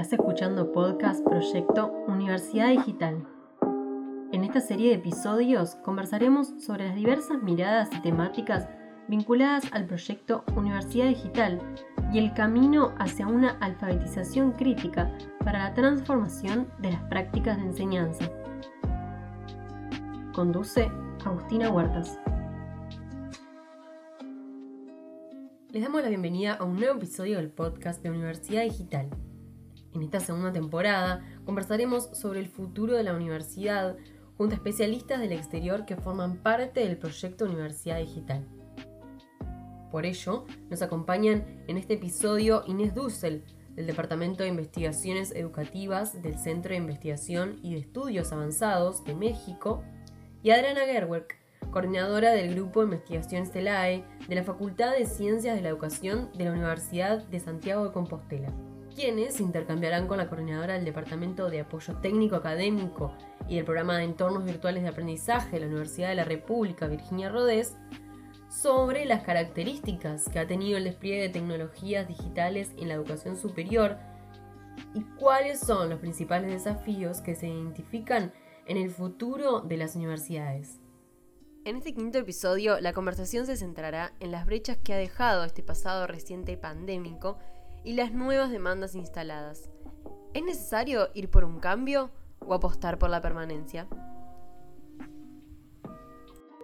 Estás escuchando podcast Proyecto Universidad Digital. En esta serie de episodios conversaremos sobre las diversas miradas y temáticas vinculadas al proyecto Universidad Digital y el camino hacia una alfabetización crítica para la transformación de las prácticas de enseñanza. Conduce Agustina Huertas. Les damos la bienvenida a un nuevo episodio del podcast de Universidad Digital. En esta segunda temporada conversaremos sobre el futuro de la universidad junto a especialistas del exterior que forman parte del proyecto Universidad Digital. Por ello, nos acompañan en este episodio Inés Dussel, del Departamento de Investigaciones Educativas del Centro de Investigación y de Estudios Avanzados de México, y Adriana Gerwerk, coordinadora del Grupo de Investigaciones TELAE de la Facultad de Ciencias de la Educación de la Universidad de Santiago de Compostela quienes intercambiarán con la coordinadora del Departamento de Apoyo Técnico Académico y del Programa de Entornos Virtuales de Aprendizaje de la Universidad de la República, Virginia Rodés, sobre las características que ha tenido el despliegue de tecnologías digitales en la educación superior y cuáles son los principales desafíos que se identifican en el futuro de las universidades. En este quinto episodio, la conversación se centrará en las brechas que ha dejado este pasado reciente pandémico y las nuevas demandas instaladas. ¿Es necesario ir por un cambio o apostar por la permanencia?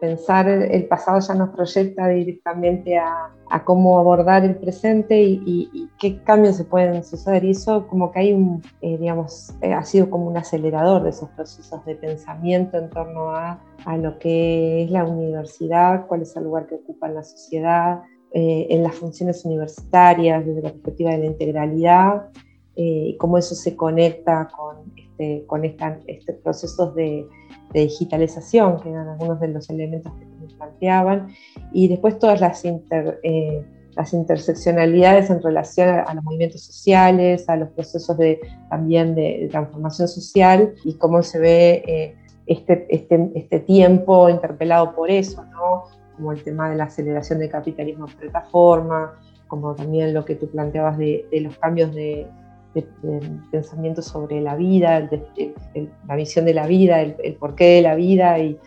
Pensar el pasado ya nos proyecta directamente a, cómo abordar el presente y, qué cambios se pueden suceder. Y eso como que hay un, eh, digamos, eh, ha sido como un acelerador de esos procesos de pensamiento en torno a, a lo que es la universidad, cuál es el lugar que ocupa en la sociedad, eh, en las funciones universitarias desde la perspectiva de la integralidad eh, y cómo eso se conecta con, este, con estos procesos de, digitalización, que eran algunos de los elementos que me planteaban, y después todas las, eh, las interseccionalidades en relación a, los movimientos sociales, a los procesos de, también de, transformación social y cómo se ve este, este, este tiempo interpelado por eso, ¿no? Como el tema de la aceleración del capitalismo plataforma, como también lo que tú planteabas de, los cambios de, pensamiento sobre la vida, la visión de la vida, el, porqué de la vida y,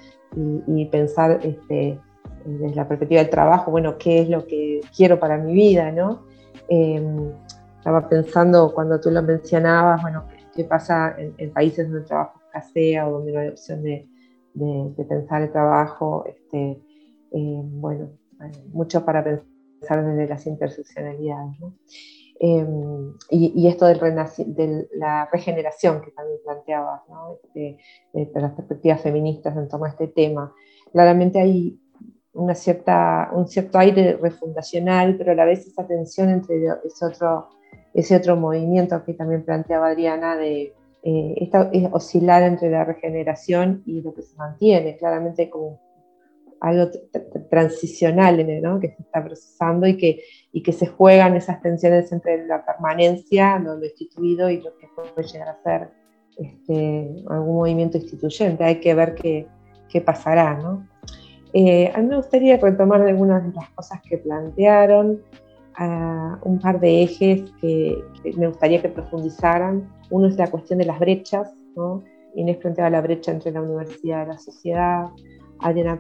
pensar este, desde la perspectiva del trabajo, bueno, qué es lo que quiero para mi vida, ¿no? Em, estaba pensando cuando tú lo mencionabas, bueno, qué pasa en, países donde el trabajo escasea o donde no hay opción de, pensar el trabajo, este, eh, bueno, mucho para pensar desde las interseccionalidades. Em, y, esto de la regeneración que también planteabas, este, de, las perspectivas feministas en torno a este tema. Claramente hay una cierta, un cierto aire refundacional, pero a la vez esa tensión entre ese otro, ese otro movimiento que también planteaba Adriana de eh, oscilar entre la regeneración y lo que se mantiene. Claramente como algo transicional que se está procesando y que, y que se juegan esas tensiones entre la permanencia, lo, instituido y lo que puede llegar a ser este, algún movimiento instituyente. Hay que ver qué, qué pasará. ¿no? Eh, a mí me gustaría retomar algunas de las cosas que plantearon, un par de ejes que, me gustaría que profundizaran. Uno es la cuestión de las brechas. ¿no? Inés planteaba la brecha entre la universidad y la sociedad. Adriana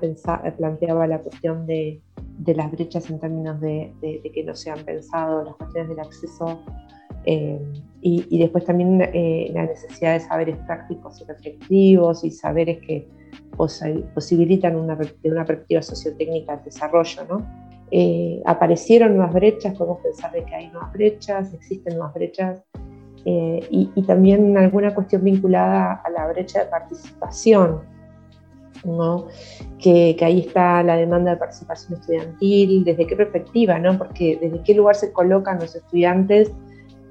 planteaba la cuestión de, las brechas en términos de, que no se han pensado las cuestiones del acceso eh, y, después también eh, la necesidad de saberes prácticos y reflexivos y saberes que posibilitan una, de una perspectiva sociotécnica el desarrollo. ¿no? Eh, aparecieron nuevas brechas, podemos pensar de que hay nuevas brechas, existen nuevas brechas y, y también alguna cuestión vinculada a la brecha de participación ¿no? Que, ahí está la demanda de participación estudiantil, desde qué perspectiva, ¿no? porque desde qué lugar se colocan los estudiantes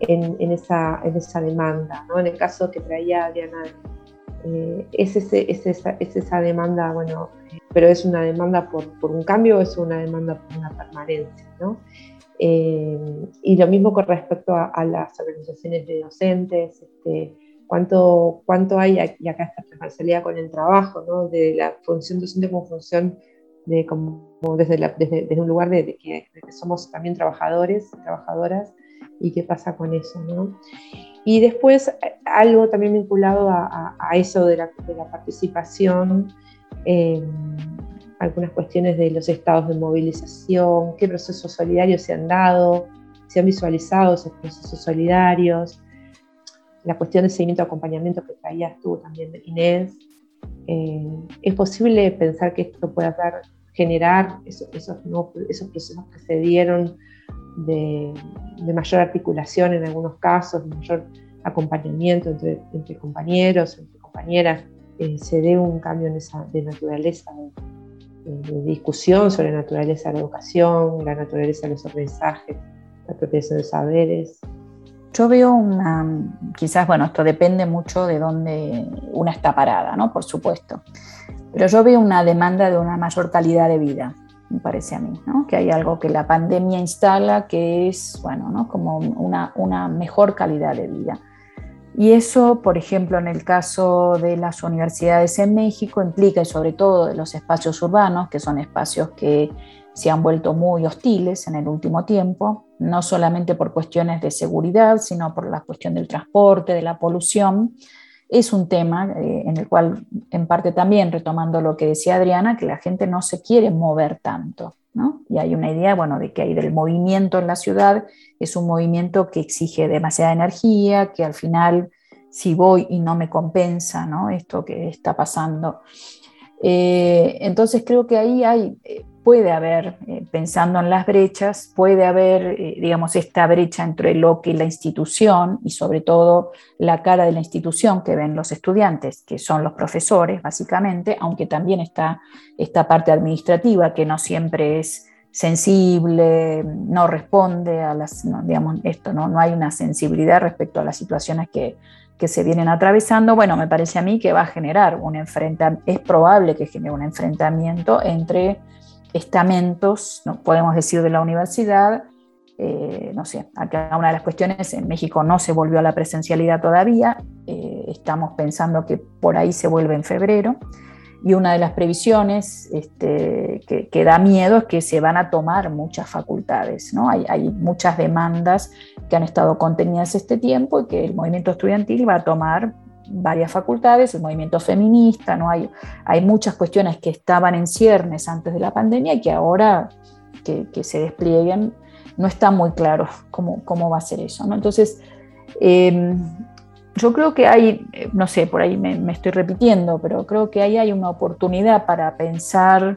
en, esa, en esa demanda. ¿no? En el caso que traía Adriana, eh, es, ese, es, esa, es, esa, demanda, bueno, pero es una demanda por, por, un cambio o es una demanda por una permanencia. ¿no? Eh, y lo mismo con respecto a, a las organizaciones de docentes. Este, cuánto, cuánto hay, y acá esta transversalidad con el trabajo, ¿no? de la función docente como función de, como desde, desde, un lugar de, que, somos también trabajadores, trabajadoras, y qué pasa con eso. ¿no? Y después algo también vinculado a, eso de la, participación, eh, algunas cuestiones de los estados de movilización, qué procesos solidarios se han dado, se han visualizado esos procesos solidarios, la cuestión de seguimiento acompañamiento que traías tú también, Inés. Eh, ¿Es posible pensar que esto pueda dar, generar esos, esos, esos procesos que se dieron de, mayor articulación en algunos casos, de mayor acompañamiento entre, entre compañeros, entre compañeras, eh, se dé un cambio en esa, de naturaleza, de, discusión sobre la naturaleza de la educación, la naturaleza de los aprendizajes, la apropiación de saberes. Yo veo una, quizás, bueno, esto depende mucho de dónde una está parada, ¿no? Por supuesto. Pero yo veo una demanda de una mayor calidad de vida me parece a mí, ¿no? que hay algo que la pandemia instala que es, bueno, ¿no? como una, una mejor calidad de vida. Y eso, por ejemplo, en el caso de las universidades en México, implica, y sobre todo de los espacios urbanos, que son espacios que se han vuelto muy hostiles en el último tiempo, no solamente por cuestiones de seguridad, sino por la cuestión del transporte, de la polución, es un tema eh, en el cual, en parte también retomando lo que decía Adriana, que la gente no se quiere mover tanto. ¿no? Y hay una idea, bueno, de que hay del movimiento en la ciudad, es un movimiento que exige demasiada energía, que al final, si voy y no me compensa, ¿no? Esto que está pasando. Eh, entonces creo que ahí hay eh, puede haber, eh, pensando en las brechas, puede haber, eh, digamos, esta brecha entre lo que la institución y sobre todo la cara de la institución que ven los estudiantes, que son los profesores, básicamente, aunque también está esta parte administrativa que no siempre es sensible, no responde a las, digamos, esto, ¿no? no hay una sensibilidad respecto a las situaciones que, que se vienen atravesando, bueno, me parece a mí que va a generar un enfrentamiento, es probable que genere un enfrentamiento entre estamentos, ¿no? podemos decir, de la universidad. Eh, no sé, acá una de las cuestiones, en México no se volvió a la presencialidad todavía, eh, estamos pensando que por ahí se vuelve en febrero, y una de las previsiones este, que, da miedo es que se van a tomar muchas facultades, ¿no? Hay, hay, muchas demandas que han estado contenidas este tiempo y que el movimiento estudiantil va a tomar varias facultades, el movimiento feminista, ¿no? hay, hay muchas cuestiones que estaban en ciernes antes de la pandemia y que ahora que, se desplieguen no está muy claro cómo, cómo va a ser eso. Entonces, em, yo creo que hay, no sé, por ahí me, estoy repitiendo, pero creo que ahí hay una oportunidad para pensar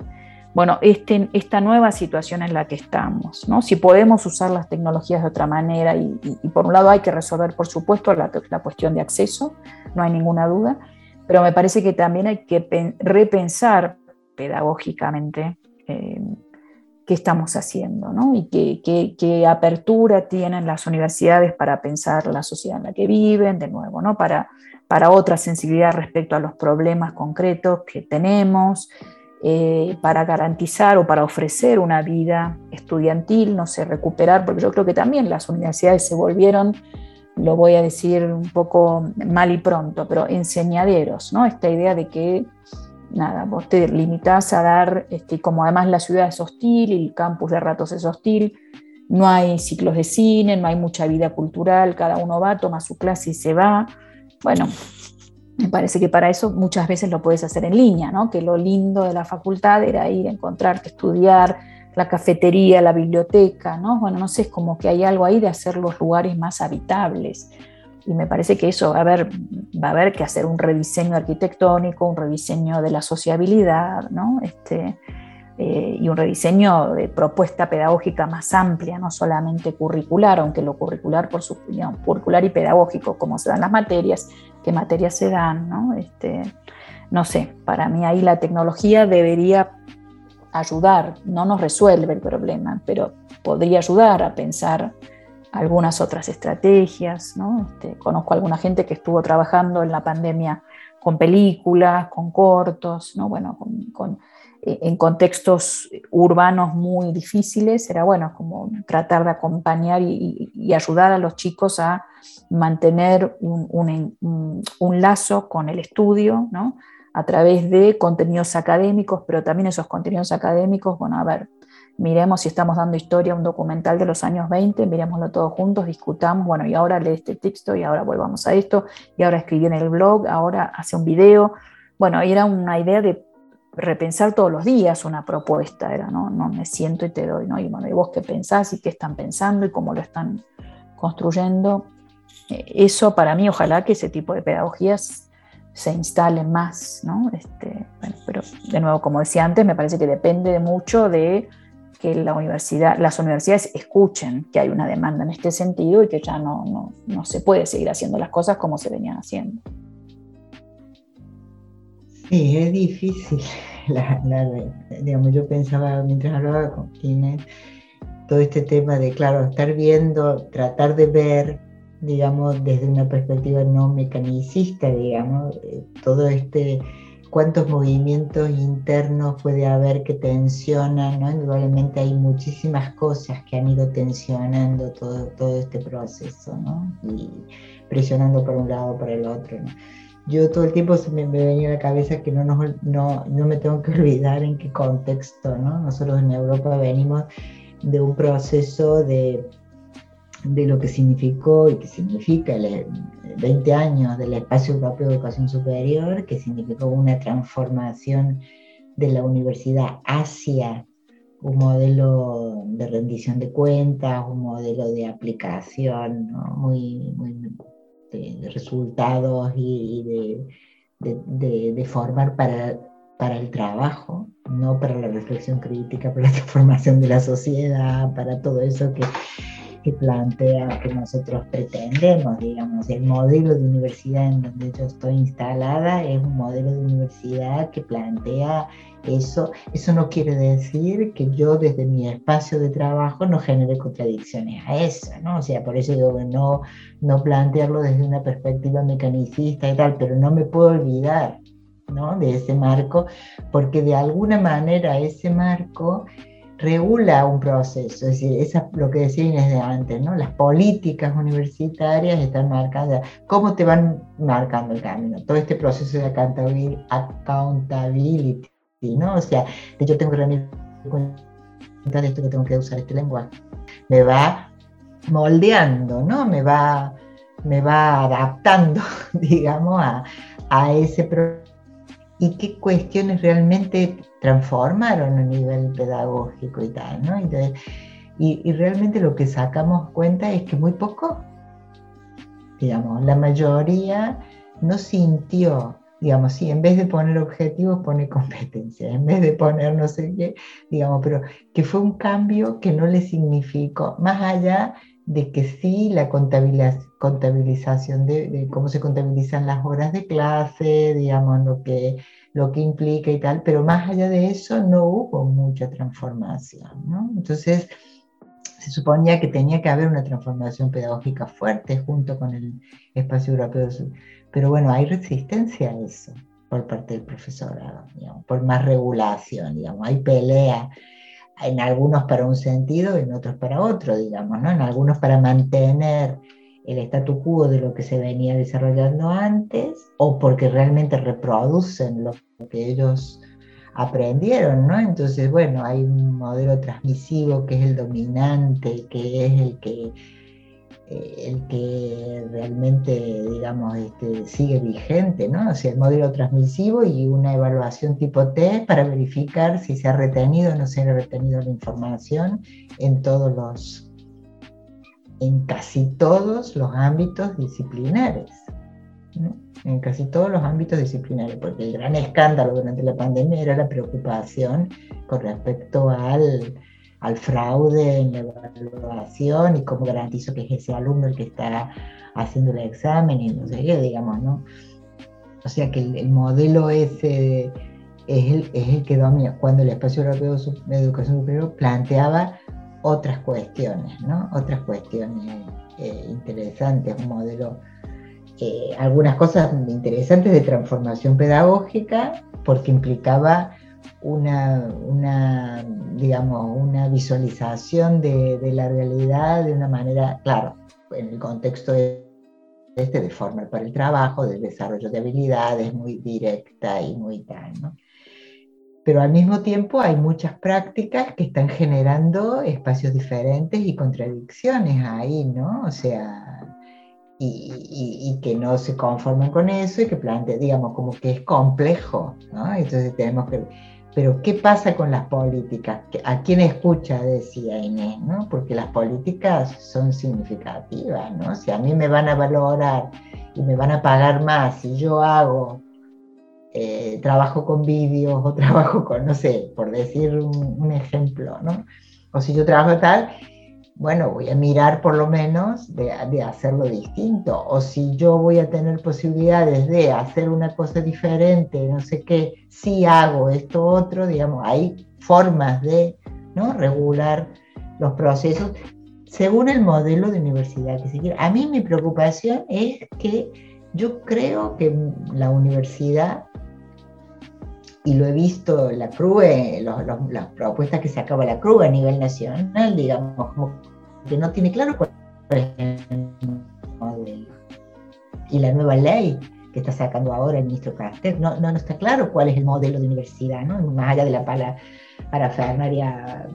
bueno, este, esta nueva situación en la que estamos, ¿no? si podemos usar las tecnologías de otra manera y, por un lado hay que resolver, por supuesto, la, cuestión de acceso, no hay ninguna duda, pero me parece que también hay que repensar pedagógicamente eh, qué estamos haciendo ¿no? y qué, apertura tienen las universidades para pensar la sociedad en la que viven, de nuevo, ¿no? para otra sensibilidad respecto a los problemas concretos que tenemos. Eh, para garantizar o para ofrecer una vida estudiantil, no sé, recuperar, porque yo creo que también las universidades se volvieron, lo voy a decir un poco mal y pronto, pero enseñaderos, ¿no? Esta idea de que, nada, vos te limitás a dar, este, como además la ciudad es hostil y el campus de ratos es hostil, no hay ciclos de cine, no hay mucha vida cultural, cada uno va, toma su clase y se va. Bueno, me parece que para eso muchas veces lo puedes hacer en línea, ¿no? que lo lindo de la facultad era ir a encontrarte, estudiar, la cafetería, la biblioteca, ¿no? Bueno, no sé, es como que hay algo ahí de hacer los lugares más habitables. Y me parece que eso va a haber, va a haber que hacer un rediseño arquitectónico, un rediseño de la sociabilidad, ¿no? Este, eh, y un rediseño de propuesta pedagógica más amplia, no solamente curricular, aunque lo curricular, por su opinión, curricular y pedagógico, como se dan las materias, qué materias se dan, ¿no? Este, no sé, para mí ahí la tecnología debería ayudar, no nos resuelve el problema, pero podría ayudar a pensar algunas otras estrategias. ¿no? Este, conozco a alguna gente que estuvo trabajando en la pandemia con películas, con cortos, ¿no? bueno, con en contextos urbanos muy difíciles, era bueno como tratar de acompañar y, ayudar a los chicos a mantener un, lazo con el estudio, ¿no? a través de contenidos académicos, pero también esos contenidos académicos, bueno, a ver, miremos si estamos dando historia a un documental de los años 20, miremoslo todos juntos, discutamos, bueno, y ahora lee este texto, y ahora volvamos a esto, y ahora escribí en el blog, ahora hace un video. Bueno, era una idea de repensar todos los días una propuesta, era, ¿no? No me siento y te doy, ¿no? Y bueno, ¿y vos qué pensás y qué están pensando y cómo lo están construyendo? Eh, eso para mí, ojalá que ese tipo de pedagogías se instalen más, ¿no? Este, pero de nuevo, como decía antes, me parece que depende mucho de que la universidad, las universidades escuchen que hay una demanda en este sentido y que ya no, no, no se puede seguir haciendo las cosas como se venían haciendo. Sí, es difícil. digamos, yo pensaba mientras hablaba con Inés, todo este tema de, claro, estar viendo, tratar de ver, digamos, desde una perspectiva no mecanicista, digamos, eh, todo este, cuántos movimientos internos puede haber que tensionan, ¿no? Indudablemente hay muchísimas cosas que han ido tensionando todo, todo este proceso, ¿no? Y presionando por un lado, por el otro, ¿no? Yo todo el tiempo se me, venía a la cabeza que no, no, no, me tengo que olvidar en qué contexto, ¿no? Nosotros en Europa venimos de un proceso de, de lo que significó y que significa el, 20 años del espacio europeo de educación superior, que significó una transformación de la universidad hacia un modelo de rendición de cuentas, un modelo de aplicación muy, muy de, resultados y, de, formar para, para el trabajo, no para la reflexión crítica, para la transformación de la sociedad, para todo eso que, que plantea, que nosotros pretendemos, digamos. El modelo de universidad en donde yo estoy instalada es un modelo de universidad que plantea eso. Eso no quiere decir que yo desde mi espacio de trabajo no genere contradicciones a eso, ¿no? O sea, por eso digo que no, no plantearlo desde una perspectiva mecanicista y tal, pero no me puedo olvidar ¿no? de ese marco, porque de alguna manera ese marco regula un proceso, es decir, esa, lo que decía Inés de antes, ¿no? las políticas universitarias están marcadas, ¿cómo te van marcando el camino? Todo este proceso de accountability, ¿no? O sea, yo tengo que rendir cuenta de esto que tengo que usar este lenguaje, me va moldeando, ¿no? Me va, me va adaptando, digamos, a, a ese proceso y qué cuestiones realmente transformaron a nivel pedagógico y tal, ¿no? y, realmente lo que sacamos cuenta es que muy poco, digamos, la mayoría no sintió, digamos, sí, en vez de poner objetivos pone competencia, en vez de poner no sé qué, digamos, pero que fue un cambio que no le significó, más allá de que sí la contabilización de, cómo se contabilizan las horas de clase, digamos, lo que, lo que implica y tal, pero más allá de eso no hubo mucha transformación. Entonces, se suponía que tenía que haber una transformación pedagógica fuerte junto con el espacio europeo, pero bueno, hay resistencia a eso por parte del profesorado, por más regulación, digamos, hay pelea en algunos para un sentido y en otros para otro, digamos, ¿no? En algunos para mantener el statu quo de lo que se venía desarrollando antes o porque realmente reproducen lo que ellos aprendieron, ¿no? Entonces, bueno, hay un modelo transmisivo que es el dominante, que es el que el que realmente, digamos, este, sigue vigente, ¿no? O sea, el modelo transmisivo y una evaluación tipo T para verificar si se ha retenido o no se ha retenido la información en todos los, en casi todos los ámbitos disciplinares, ¿no? En casi todos los ámbitos disciplinares, porque el gran escándalo durante la pandemia era la preocupación con respecto al al fraude en la evaluación y cómo garantizo que es ese alumno el que está haciendo el examen y no sé qué, digamos, ¿no? O sea que el, modelo ese es el, es el que domina cuando el espacio europeo de educación superior planteaba otras cuestiones, ¿no? Otras cuestiones eh, interesantes, un modelo, eh, algunas cosas interesantes de transformación pedagógica, porque implicaba una, una, digamos, una visualización de, la realidad de una manera, claro, en el contexto este de formar para el trabajo, del desarrollo de habilidades muy directa y muy tal, ¿no? pero al mismo tiempo hay muchas prácticas que están generando espacios diferentes y contradicciones ahí, ¿no? O sea, y, que no se conforman con eso y que plantean, digamos, como que es complejo, ¿no? Entonces tenemos que... Pero ¿qué pasa con las políticas? ¿A quién escucha? Decía Inés, ¿no? Porque las políticas son significativas, ¿no? Si a mí me van a valorar y me van a pagar más si yo hago eh, trabajo con vídeos o trabajo con, no sé, por decir un, ejemplo, ¿no? O si yo trabajo tal, bueno, voy a mirar por lo menos de, de, hacerlo distinto. O si yo voy a tener posibilidades de hacer una cosa diferente, no sé qué, si hago esto otro, digamos, hay formas de ¿no? regular los procesos según el modelo de universidad que se quiera. A mí mi preocupación es que yo creo que la universidad y lo he visto la CRUE, las propuestas que sacaba la CRUE a nivel nacional, digamos, que no tiene claro cuál es el modelo. Y la nueva ley que está sacando ahora el ministro Castel, no, no, está claro cuál es el modelo de universidad, ¿no? más allá de la parafernaria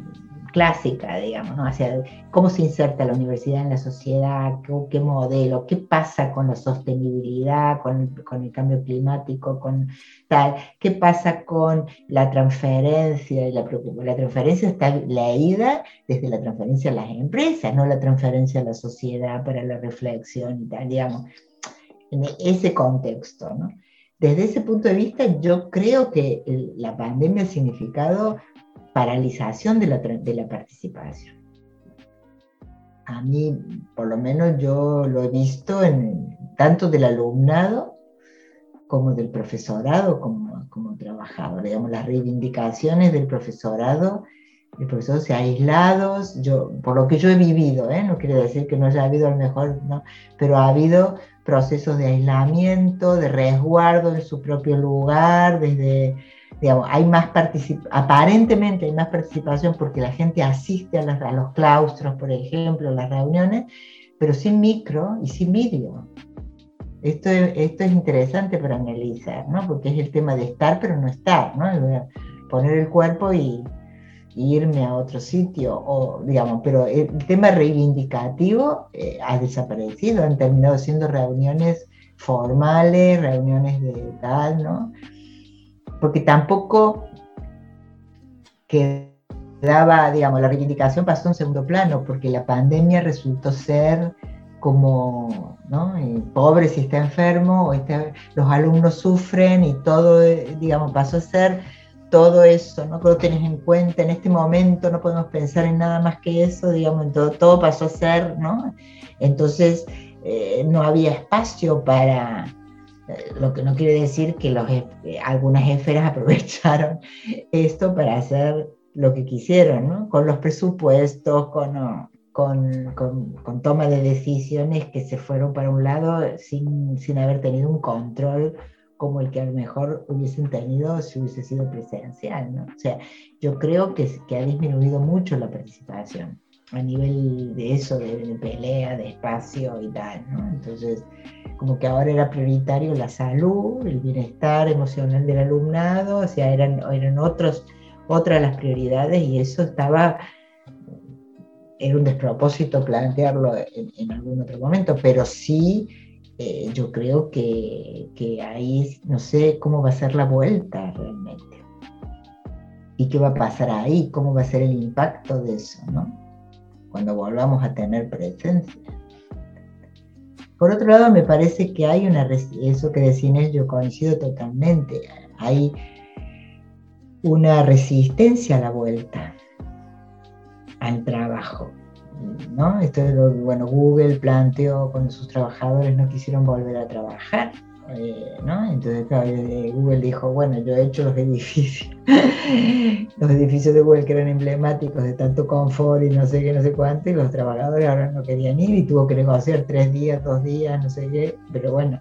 clásica, digamos, ¿no? Hacia cómo se inserta la universidad en la sociedad, qué, modelo, qué pasa con la sostenibilidad, con, el cambio climático, con tal, qué pasa con la transferencia, la, la transferencia está leída desde la transferencia a las empresas, no la transferencia a la sociedad para la reflexión y tal, digamos, en ese contexto, ¿no? Desde ese punto de vista, yo creo que la pandemia ha significado paralización de la, de la participación. A mí, por lo menos yo lo he visto en tanto del alumnado como del profesorado como, como trabajador. Digamos, las reivindicaciones del profesorado, el profesor se ha aislado, yo, por lo que yo he vivido, ¿eh? no quiere decir que no haya habido a lo mejor, no, pero ha habido procesos de aislamiento, de resguardo en su propio lugar, desde digamos, hay más aparentemente hay más participación porque la gente asiste a, los claustros, por ejemplo, a las reuniones, pero sin micro y sin vídeo. Esto es, esto es interesante para analizar, ¿no? Porque es el tema de estar pero no estar, ¿no? Poner el cuerpo y, irme a otro sitio, o digamos, pero el tema reivindicativo eh, ha desaparecido, han terminado siendo reuniones formales, reuniones de tal, ¿no? Porque tampoco quedaba, digamos, la reivindicación pasó en segundo plano, porque la pandemia resultó ser como, ¿no? Eh, pobre si está enfermo, o los alumnos sufren y todo, digamos, pasó a ser todo eso, ¿no? Lo tenés en cuenta en este momento, no podemos pensar en nada más que eso, digamos, todo, todo pasó a ser, ¿no? Entonces, eh, no había espacio para, lo que no quiere decir que los, eh, algunas esferas aprovecharon esto para hacer lo que quisieron, ¿no? con los presupuestos, con, con, con, toma de decisiones que se fueron para un lado sin, sin haber tenido un control como el que a lo mejor hubiesen tenido si hubiese sido presencial. ¿no? O sea, yo creo que, que ha disminuido mucho la participación a nivel de eso, de, pelea, de espacio y tal, ¿no? Entonces, como que ahora era prioritario la salud, el bienestar emocional del alumnado, o sea, eran, eran otros, otras las prioridades y eso estaba, era un despropósito plantearlo en, algún otro momento, pero sí eh, yo creo que, que ahí no sé cómo va a ser la vuelta realmente. ¿Y qué va a pasar ahí? ¿Cómo va a ser el impacto de eso? ¿no? cuando volvamos a tener presencia. Por otro lado, me parece que hay una, eso que decís, yo coincido totalmente, hay una resistencia a la vuelta al trabajo. ¿no? Esto bueno, Google planteó cuando sus trabajadores no quisieron volver a trabajar eh, Entonces, Google dijo, bueno, yo he hecho los edificios, los edificios de Google que eran emblemáticos de tanto confort y no sé qué, no sé cuánto, y los trabajadores ahora no querían ir y tuvo que negociar tres días, dos días, no sé qué, pero bueno,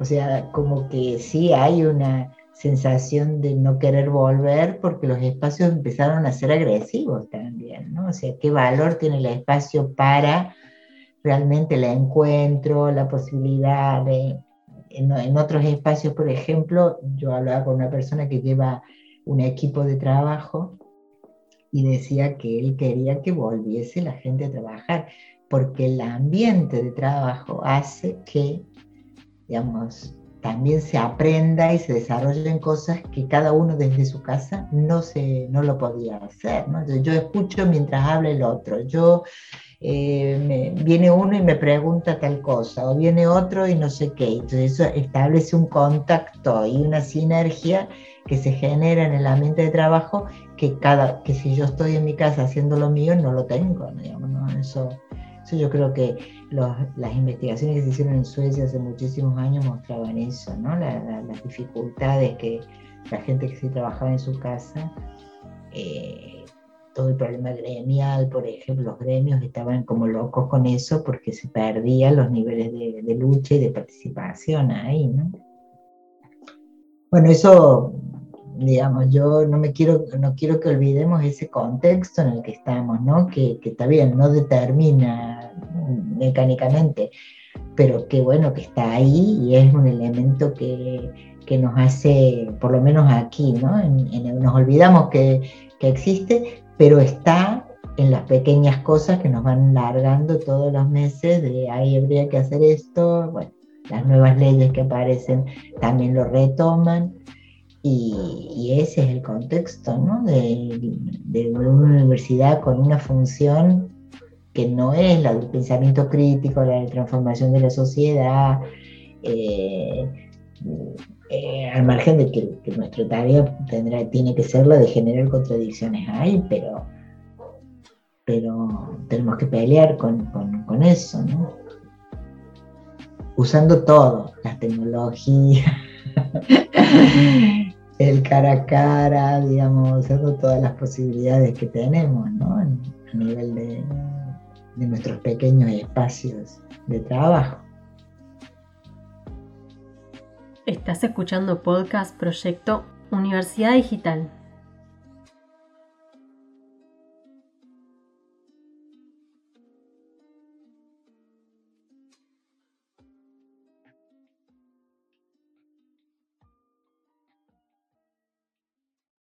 o sea, como que sí hay una sensación de no querer volver porque los espacios empezaron a ser agresivos también, ¿no? O sea, ¿qué valor tiene el espacio para realmente el encuentro, la posibilidad de en, otros espacios, por ejemplo, yo hablaba con una persona que lleva un equipo de trabajo y decía que él quería que volviese la gente a trabajar, porque el ambiente de trabajo hace que, digamos, también se aprenda y se desarrollen cosas que cada uno desde su casa no, se, no lo podía hacer. ¿no? Yo escucho mientras habla el otro, yo eh, viene uno y me pregunta tal cosa, o viene otro y no sé qué. Entonces eso establece un contacto y una sinergia que se genera en el ambiente de trabajo que, cada, que si yo estoy en mi casa haciendo lo mío no lo tengo. Eso, eso yo creo que las investigaciones que se hicieron en Suecia hace muchísimos años mostraban eso, ¿no? las dificultades que la gente que se trabajaba en su casa, eh, todo el problema gremial, por ejemplo, los gremios estaban como locos con eso porque se perdían los niveles de, lucha y de participación ahí, ¿no? Bueno, eso digamos, yo no me quiero, no quiero que olvidemos ese contexto en el que estamos, ¿no? Que, que está bien, no determina mecánicamente, pero que bueno, que está ahí y es un elemento que, que nos hace, por lo menos aquí, ¿no? nos olvidamos que, que existe, pero está en las pequeñas cosas que nos van largando todos los meses de ahí habría que hacer esto, bueno, las nuevas leyes que aparecen también lo retoman. Y, ese es el contexto ¿no? de, una universidad con una función que no es la del pensamiento crítico, la de transformación de la sociedad, eh, eh, al margen de que, que, nuestra tarea tendrá, tiene que ser la de generar contradicciones ahí, pero, pero tenemos que pelear con, con, con eso, ¿no? usando todo, la tecnología. el cara a cara, digamos, usando todas las posibilidades que tenemos, ¿no? A nivel de, de nuestros pequeños espacios de trabajo. Estás escuchando podcast Proyecto Universidad Digital.